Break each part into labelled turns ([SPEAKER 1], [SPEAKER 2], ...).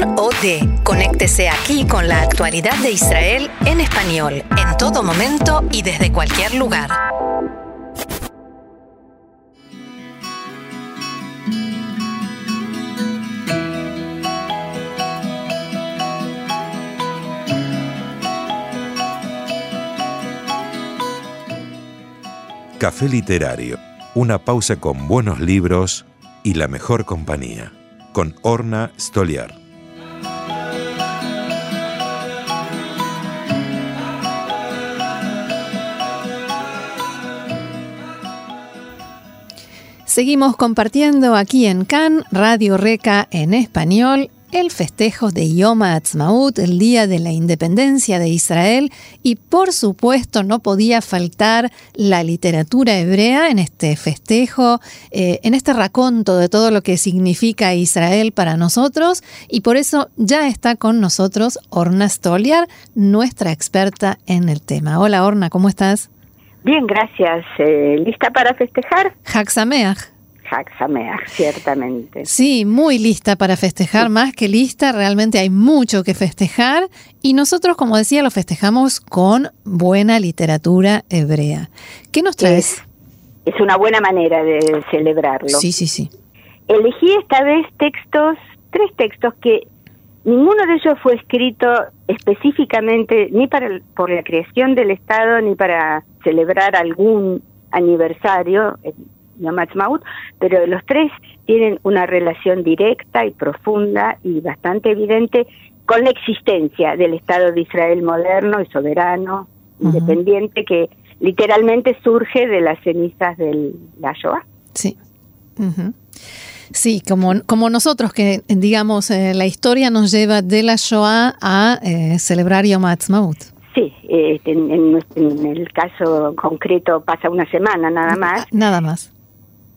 [SPEAKER 1] CAN OD. Conéctese aquí con la actualidad de Israel en español, en todo momento y desde cualquier lugar.
[SPEAKER 2] Café Literario, una pausa con buenos libros y la mejor compañía, con Orna Stoliar.
[SPEAKER 3] Seguimos compartiendo aquí en CAN, Radio Reca en español, el festejo de Yom Ha'atzmaut, el Día de la Independencia de Israel, y por supuesto no podía faltar la literatura hebrea en este festejo, eh, en este raconto de todo lo que significa Israel para nosotros, y por eso ya está con nosotros Orna Stoliar, nuestra experta en el tema. Hola Orna, ¿cómo estás?
[SPEAKER 4] Bien, gracias. Eh, ¿Lista para festejar?
[SPEAKER 3] Haxameach.
[SPEAKER 4] Haxameach, ciertamente.
[SPEAKER 3] Sí, muy lista para festejar, más que lista, realmente hay mucho que festejar y nosotros, como decía, lo festejamos con buena literatura hebrea. ¿Qué nos traes?
[SPEAKER 4] Es, es una buena manera de celebrarlo.
[SPEAKER 3] Sí, sí, sí.
[SPEAKER 4] Elegí esta vez textos, tres textos que ninguno de ellos fue escrito específicamente ni para el- por la creación del Estado ni para celebrar algún aniversario, Yom Ha'atzmaut, pero los tres tienen una relación directa y profunda y bastante evidente con la existencia del Estado de Israel moderno y soberano,
[SPEAKER 3] Ujú.
[SPEAKER 4] independiente, que literalmente surge de las cenizas de la Shoah.
[SPEAKER 3] Sí. Sí, como, como nosotros que, digamos, eh, la historia nos lleva de la Shoah a eh, celebrar Yom Ha'atzmaut.
[SPEAKER 4] Sí, en, en nuestro- en el caso concreto pasa una semana nada más,
[SPEAKER 3] Nada más.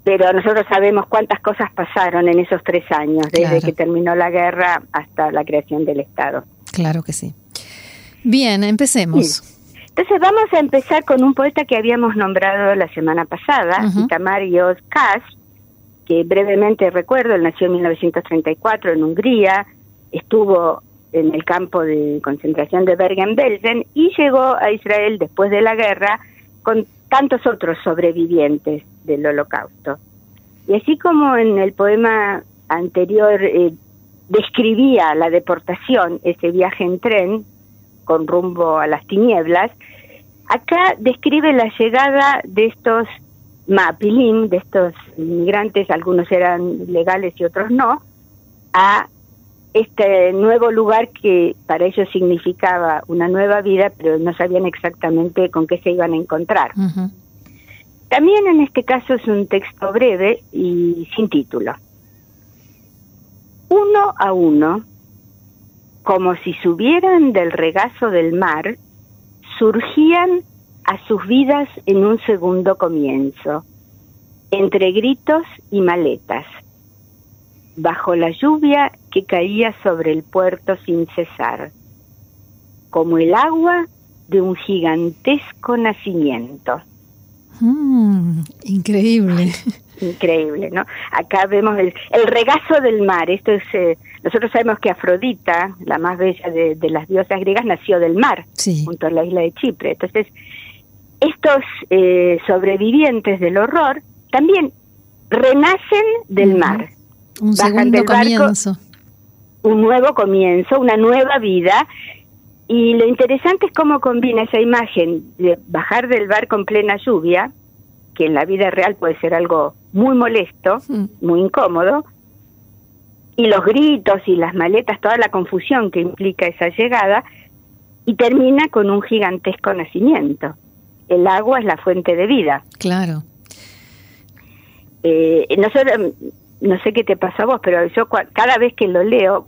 [SPEAKER 4] Pero nosotros sabemos cuántas cosas pasaron en esos tres años, desde
[SPEAKER 3] Claro.
[SPEAKER 4] que terminó la guerra hasta la creación del Estado.
[SPEAKER 3] Claro que sí. Bien, empecemos.
[SPEAKER 4] Entonces vamos a empezar con un poeta que habíamos nombrado la semana pasada. Itamar Yos Kass, que brevemente recuerdo, él nació en 1934 en Hungría, estuvo en el campo de concentración de Bergen-Belsen y llegó a Israel después de la guerra con tantos otros sobrevivientes del holocausto. Y así como en el poema anterior eh, describía la deportación, ese viaje en tren con rumbo a las tinieblas, acá describe la llegada de estos mapilim, de estos inmigrantes, algunos eran legales y otros no, a este nuevo lugar que para ellos significaba una nueva vida, pero no sabían exactamente con qué se iban a encontrar. También en este caso es un texto breve y sin título. Uno a uno, como si subieran del regazo del mar, surgían a sus vidas en un segundo comienzo, entre gritos y maletas, bajo la lluvia que caía sobre el puerto sin cesar, como el agua de un gigantesco nacimiento.
[SPEAKER 3] Mm, increíble.
[SPEAKER 4] Increíble, ¿no? Acá vemos el, el regazo del mar. Esto es, eh, nosotros sabemos que Afrodita, la más bella de, de las diosas griegas, nació del mar,
[SPEAKER 3] Sí.
[SPEAKER 4] junto a la isla de Chipre. Entonces, estos eh, sobrevivientes del horror también renacen del mar.
[SPEAKER 3] Un
[SPEAKER 4] Bajan
[SPEAKER 3] segundo
[SPEAKER 4] del barco.
[SPEAKER 3] comienzo.
[SPEAKER 4] un nuevo comienzo, una nueva vida. Y lo interesante es cómo combina esa imagen de bajar del barco en plena lluvia, que en la vida real puede ser algo muy molesto, muy incómodo, y los gritos y las maletas, toda la confusión que implica esa llegada, y termina con un gigantesco nacimiento. El agua es la fuente de vida.
[SPEAKER 3] Claro.
[SPEAKER 4] Eh, nosotros, no sé qué te pasa a vos, pero yo cada vez que lo leo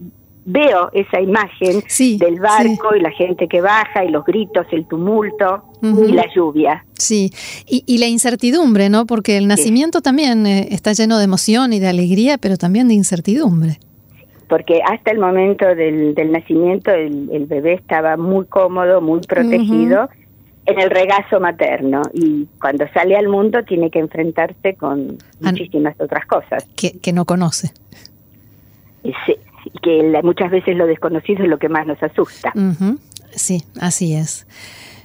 [SPEAKER 4] veo esa imagen
[SPEAKER 3] Sí,
[SPEAKER 4] del barco y la gente que baja y los gritos, el tumulto y la lluvia.
[SPEAKER 3] Sí, y, y la incertidumbre, ¿no? Porque el nacimiento también eh, está lleno de emoción y de alegría, pero también de incertidumbre.
[SPEAKER 4] Porque hasta el momento del, del nacimiento el, el bebé estaba muy cómodo, muy protegido en el regazo materno y cuando sale al mundo tiene que enfrentarse con
[SPEAKER 3] An-
[SPEAKER 4] muchísimas otras cosas.
[SPEAKER 3] Que, que no conoce.
[SPEAKER 4] Se- y que muchas veces lo desconocido es lo que más nos asusta.
[SPEAKER 3] Sí, así es.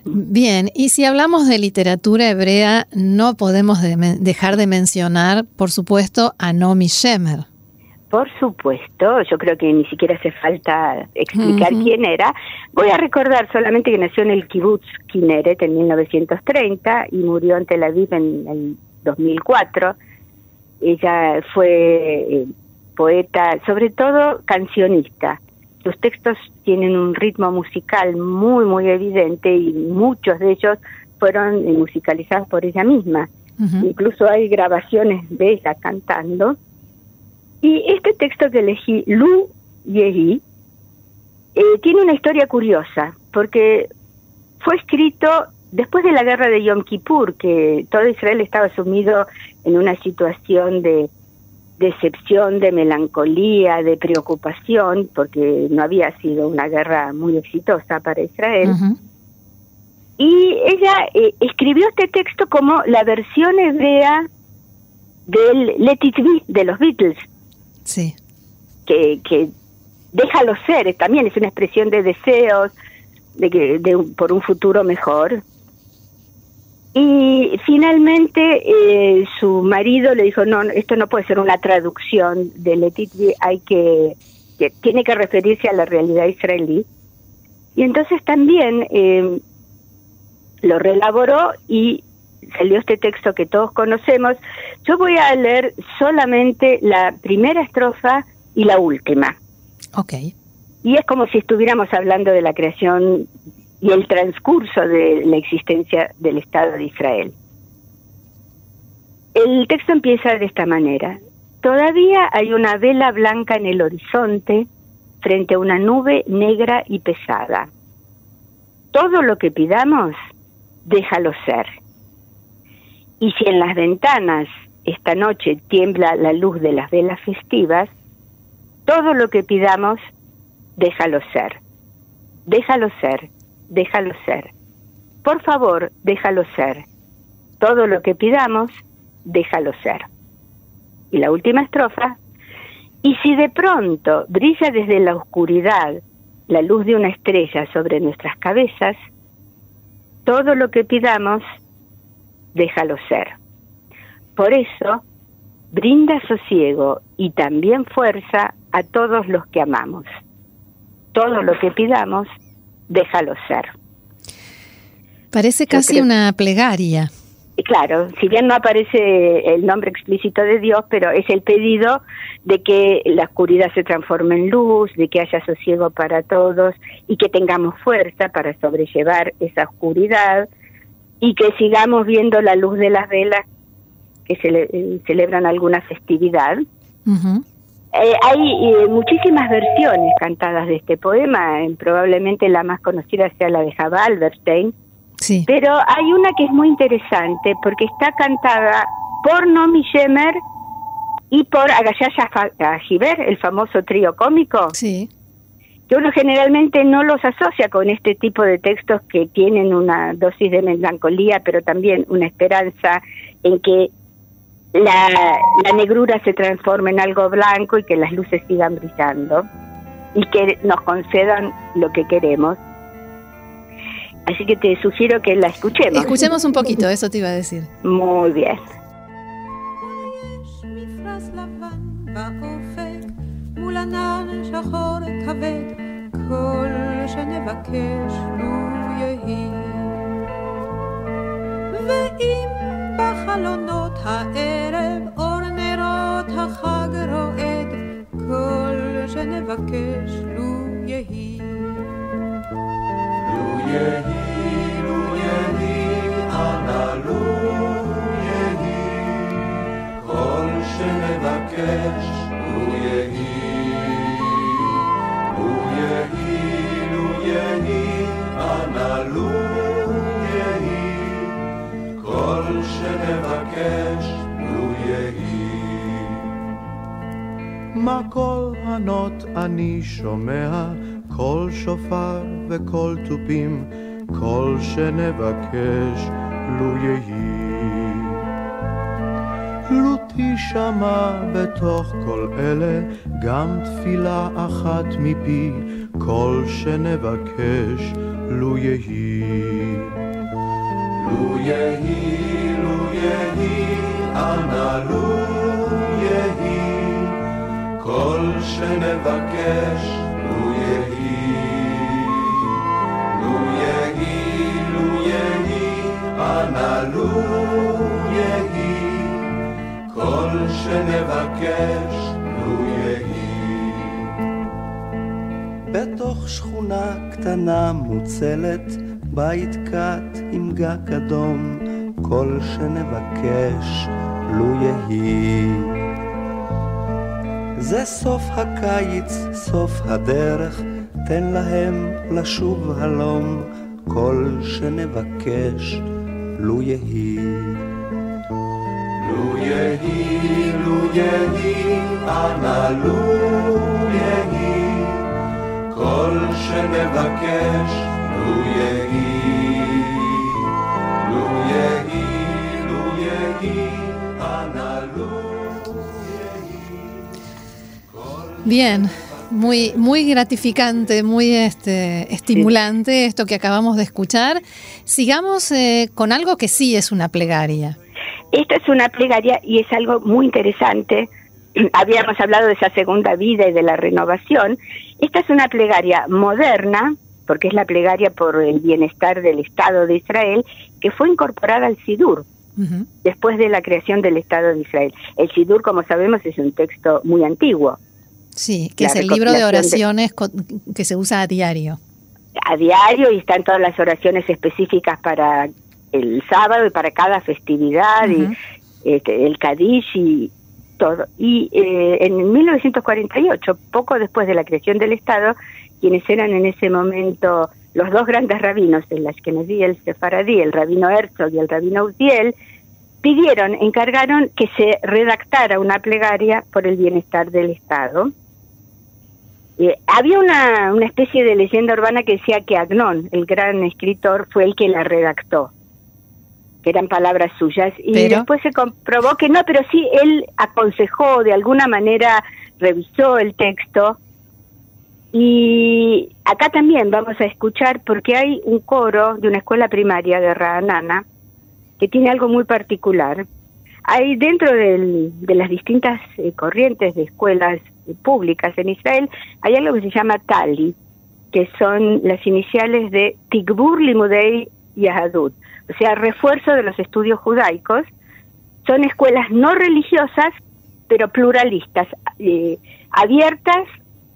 [SPEAKER 3] Bien, y si hablamos de literatura hebrea, no podemos dejar de mencionar, por supuesto, a Nomi Shemer.
[SPEAKER 4] Por supuesto, yo creo que ni siquiera hace falta explicar quién era. Voy a recordar solamente que nació en el kibbutz Kineret en 1930 y murió en Tel Aviv en el 2004. Ella fue eh, poeta, sobre todo cancionista. Sus textos tienen un ritmo musical muy, muy evidente y muchos de ellos fueron musicalizados por ella misma. Incluso hay grabaciones de ella cantando. Y este texto que elegí, Lu Yehi, eh, tiene una historia curiosa, porque fue escrito después de la guerra de Yom Kippur, que todo Israel estaba sumido en una situación de decepción, de melancolía, de preocupación, porque no había sido una guerra muy exitosa para Israel. Y ella eh, escribió este texto como la versión hebrea del Let It Be de los Beatles.
[SPEAKER 3] Sí.
[SPEAKER 4] Que, que déjalo ser, también es una expresión de deseos de que de, por un futuro mejor. Y finalmente eh, su marido le dijo, no, esto no puede ser una traducción de Letitia, hay que, tiene que referirse a la realidad israelí. Y entonces también eh, lo relaboró y salió este texto que todos conocemos. Yo voy a leer solamente la primera estrofa y la última.
[SPEAKER 3] Ok.
[SPEAKER 4] Y es como si estuviéramos hablando de la creación y el transcurso de la existencia del Estado de Israel. El texto empieza de esta manera. Todavía hay una vela blanca en el horizonte frente a una nube negra y pesada. Todo lo que pidamos, déjalo ser. Y si en las ventanas esta noche tiembla la luz de las velas festivas, todo lo que pidamos, déjalo ser. Déjalo ser déjalo ser. Por favor, déjalo ser. Todo lo que pidamos, déjalo ser. Y la última estrofa, y si de pronto brilla desde la oscuridad la luz de una estrella sobre nuestras cabezas, todo lo que pidamos, déjalo ser. Por eso, brinda sosiego y también fuerza a todos los que amamos. Todo lo que pidamos, déjalo ser.
[SPEAKER 3] Parece casi una plegaria.
[SPEAKER 4] Claro, si bien no aparece el nombre explícito de Dios, pero es el pedido de que la oscuridad se transforme en luz, de que haya sosiego para todos y que tengamos fuerza para sobrellevar esa oscuridad y que sigamos viendo la luz de las velas que se celebran alguna festividad. Eh, hay eh, muchísimas versiones cantadas de este poema, eh, probablemente la más conocida sea la de Java Alberstein,
[SPEAKER 3] sí.
[SPEAKER 4] pero hay una que es muy interesante porque está cantada por Nomi Shemer y por Agayaya Ajiber, el famoso trío cómico.
[SPEAKER 3] Sí.
[SPEAKER 4] Que uno generalmente no los asocia con este tipo de textos que tienen una dosis de melancolía, pero también una esperanza en que la, negrura se transforme en algo blanco y que las luces sigan brillando y que nos concedan lo que queremos. Así que te sugiero que la escuchemos.
[SPEAKER 3] Escuchemos un poquito, eso te iba a decir.
[SPEAKER 4] Muy bien.
[SPEAKER 5] בחלונות הערב אור נרות החג רועד כל שנבקש לו יהי. לו יהי, לו יהי, אנא לו יהי כל שנבקש לו יהי. לו יהי, לו יהי, אנא לו כל שנבקש, לו יהי. מה קול ענות אני שומע, קול שופר וקול תופים, כל שנבקש, לו יהי. לו תישמע בתוך כל אלה גם תפילה אחת מפי כל שנבקש. לו יהי, לו יהי, לו יהי, כל שנבקש לו יהי. לו יהי, לו יהי, אנא לו יהי, כל שנבקש לו יהי. בתוך שכונה קטנה מוצלת, בית קט עם גג אדום, כל שנבקש לו יהי. זה סוף הקיץ, סוף הדרך, תן להם לשוב הלום, כל שנבקש לו יהי. לו יהי, לו יהי, אנא לו יהי, כל שנבקש לו יהי.
[SPEAKER 3] Bien, muy, muy gratificante, muy este, estimulante esto que acabamos de escuchar. Sigamos eh, con algo que sí es una plegaria.
[SPEAKER 4] Esta es una plegaria y es algo muy interesante. Habíamos hablado de esa segunda vida y de la renovación. Esta es una plegaria moderna, porque es la plegaria por el bienestar del Estado de Israel, que fue incorporada al Sidur, después de la creación del Estado de Israel. El Sidur, como sabemos, es un texto muy antiguo.
[SPEAKER 3] Sí, que es el libro de
[SPEAKER 4] de-
[SPEAKER 3] oraciones co- que se usa a diario.
[SPEAKER 4] a diario y están todas las oraciones específicas para el sábado y para cada festividad y este, el Kadish y todo. Y eh, en 1948, poco después de la creación del Estado, quienes eran en ese momento los dos grandes rabinos, el Ashkenazí y el Sefaradí, el rabino Herzog y el rabino Uziel, pidieron, encargaron que se redactara una plegaria por el bienestar del Estado. Eh, había una, una especie de leyenda urbana que decía que Agnón, el gran escritor, fue el que la redactó, que eran palabras suyas, y
[SPEAKER 3] Pero-
[SPEAKER 4] después se comprobó que no, pero sí él aconsejó, de alguna manera revisó el texto, y acá también vamos a escuchar, porque hay un coro de una escuela primaria de Raanana, que tiene algo muy particular. Hay dentro del- de las distintas eh, corrientes de escuelas públicas en Israel, hay algo que se llama Tali, que son las iniciales de Tigbur Limudei Yahadut, o sea, refuerzo de los estudios judaicos. Son escuelas no religiosas, pero pluralistas, eh, abiertas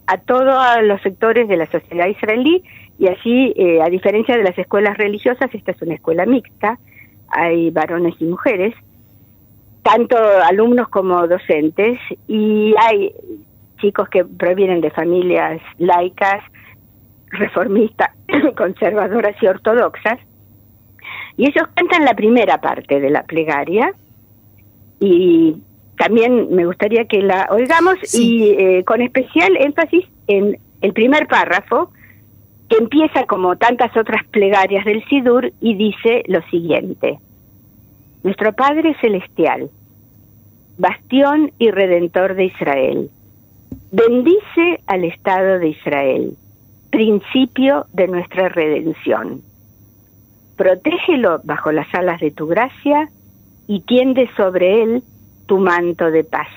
[SPEAKER 4] a todos los sectores de la sociedad israelí y así, eh, a diferencia de las escuelas religiosas, esta es una escuela mixta, hay varones y mujeres, tanto alumnos como docentes, y hay chicos que provienen de familias laicas, reformistas, conservadoras y ortodoxas, y ellos cantan la primera parte de la plegaria, y también me gustaría que la oigamos
[SPEAKER 3] Sí.
[SPEAKER 4] y eh, con especial énfasis en el primer párrafo, que empieza como tantas otras plegarias del Sidur y dice lo siguiente. Nuestro Padre Celestial, bastión y redentor de Israel, bendice al Estado de Israel, principio de nuestra redención. Protégelo bajo las alas de tu gracia y tiende sobre él tu manto de paz.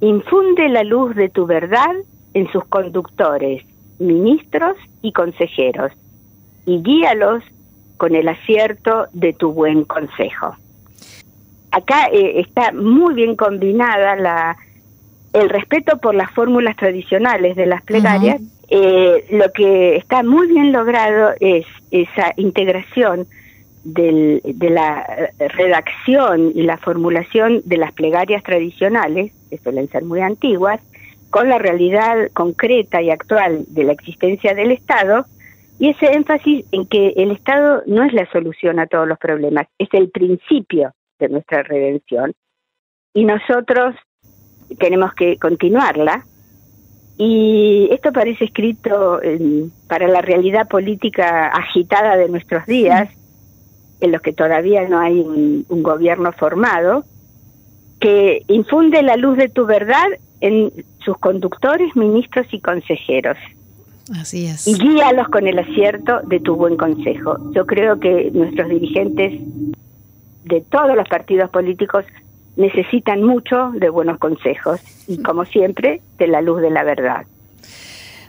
[SPEAKER 4] Infunde la luz de tu verdad en sus conductores, ministros y consejeros, y guíalos con el acierto de tu buen consejo. Acá eh, está muy bien combinada la, el respeto por las fórmulas tradicionales de las plegarias. Eh, lo que está muy bien logrado es esa integración del- de la eh, redacción y la formulación de las plegarias tradicionales, que suelen ser muy antiguas, con la realidad concreta y actual de la existencia del Estado y ese énfasis en que el Estado no es la solución a todos los problemas, es el principio de nuestra redención y nosotros tenemos que continuarla y esto parece escrito en- para la realidad política agitada de nuestros días, en los que todavía no hay un, un gobierno formado, que infunde la luz de tu verdad en sus conductores, ministros y consejeros.
[SPEAKER 3] Así es.
[SPEAKER 4] Y guíalos con el acierto de tu buen consejo. Yo creo que nuestros dirigentes de todos los partidos políticos necesitan mucho de buenos consejos y como siempre de la luz de la verdad.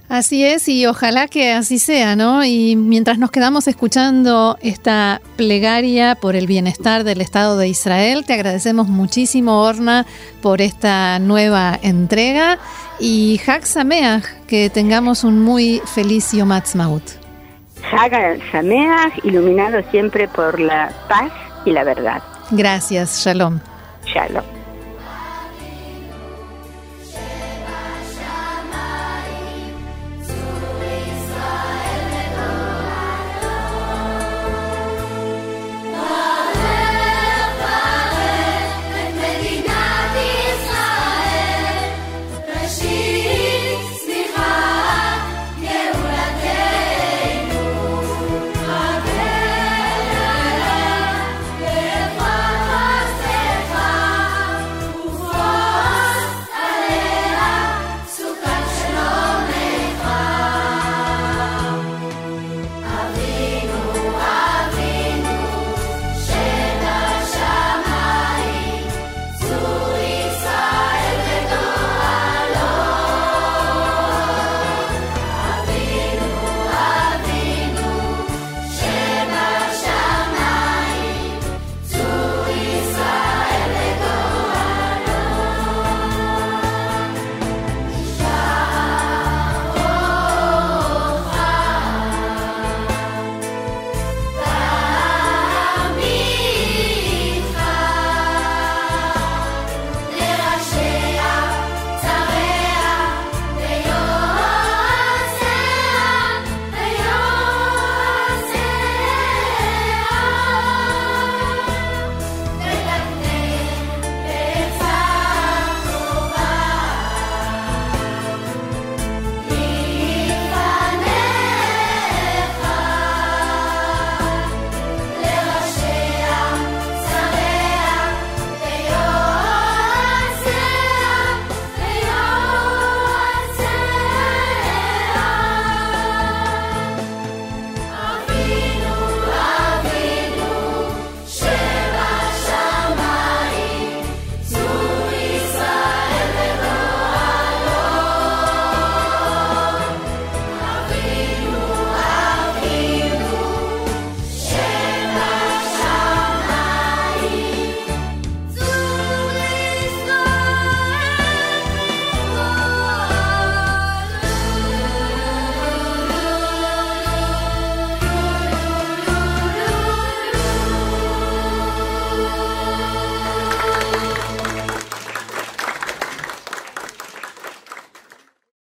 [SPEAKER 3] Así es, y ojalá que así sea, ¿no? Y mientras nos quedamos escuchando esta plegaria por el bienestar del Estado de Israel, te agradecemos muchísimo, Orna, por esta nueva entrega. Y Hag Sameach, que tengamos un muy feliz Yom Ha'atzmaut.
[SPEAKER 4] Hag Sameach, iluminado siempre por la paz y la verdad.
[SPEAKER 3] Gracias, Shalom.
[SPEAKER 4] Shalom.